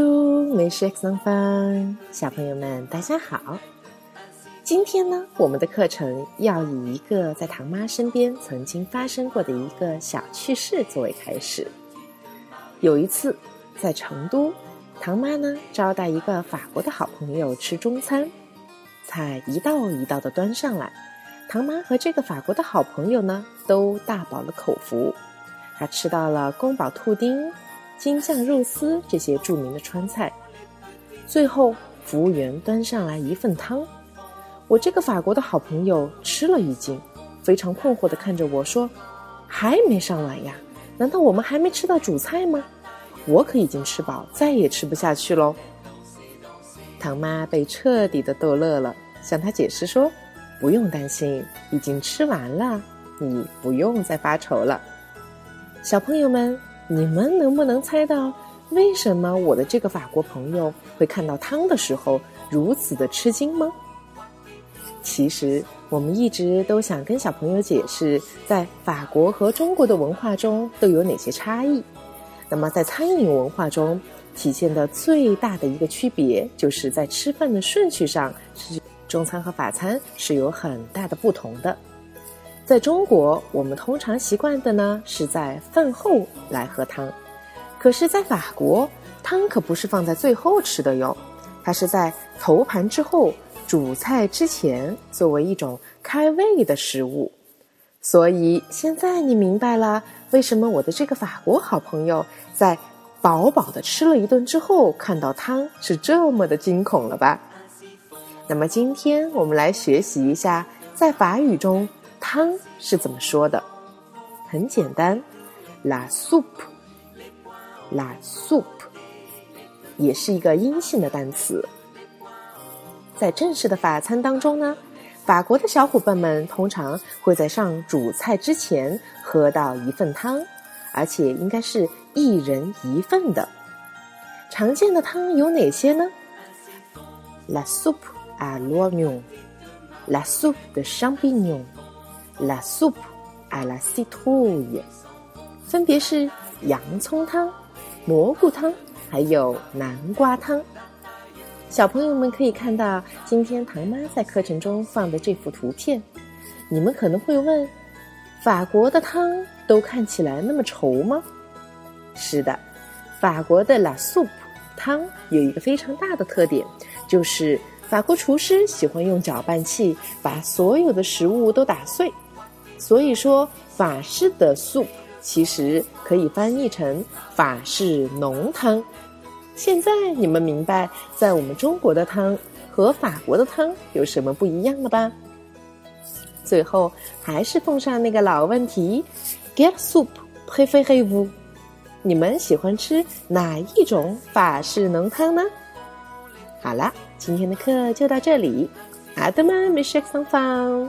美食 X 方，小朋友们大家好。今天呢，我们的课程要以一个在唐妈身边曾经发生过的一个小趣事作为开始。有一次，在成都，唐妈呢招待一个法国的好朋友吃中餐，菜一道一道的端上来，唐妈和这个法国的好朋友呢都大饱了口福，他吃到了宫保兔丁。京酱肉丝这些著名的川菜，最后服务员端上来一份汤，我这个法国的好朋友吃了一惊，非常困惑的看着我说：“还没上来呀？难道我们还没吃到主菜吗？我可已经吃饱，再也吃不下去喽。”唐妈被彻底的逗乐了，向他解释说：“不用担心，已经吃完了，你不用再发愁了。”小朋友们。你们能不能猜到，为什么我的这个法国朋友会看到汤的时候如此的吃惊吗？其实，我们一直都想跟小朋友解释，在法国和中国的文化中都有哪些差异。那么，在餐饮文化中体现的最大的一个区别，就是在吃饭的顺序上，是中餐和法餐是有很大的不同的。在中国，我们通常习惯的呢是在饭后来喝汤，可是，在法国，汤可不是放在最后吃的哟，它是在头盘之后，主菜之前，作为一种开胃的食物。所以，现在你明白了为什么我的这个法国好朋友在饱饱的吃了一顿之后，看到汤是这么的惊恐了吧？那么，今天我们来学习一下，在法语中。汤是怎么说的？很简单，la soup，la soup，也是一个阴性的单词。在正式的法餐当中呢，法国的小伙伴们通常会在上主菜之前喝到一份汤，而且应该是一人一份的。常见的汤有哪些呢？la soupe à l'oignon，la soupe de champignon。La soupe à la citrouille，分别是洋葱汤、蘑菇汤，还有南瓜汤。小朋友们可以看到今天唐妈在课程中放的这幅图片，你们可能会问：法国的汤都看起来那么稠吗？是的，法国的 La soupe 汤有一个非常大的特点，就是法国厨师喜欢用搅拌器把所有的食物都打碎。所以说，法式的 soup 其实可以翻译成法式浓汤。现在你们明白，在我们中国的汤和法国的汤有什么不一样了吧？最后还是奉上那个老问题：Get soup préférez-vous？你们喜欢吃哪一种法式浓汤呢？好了，今天的课就到这里。阿德曼美食上方。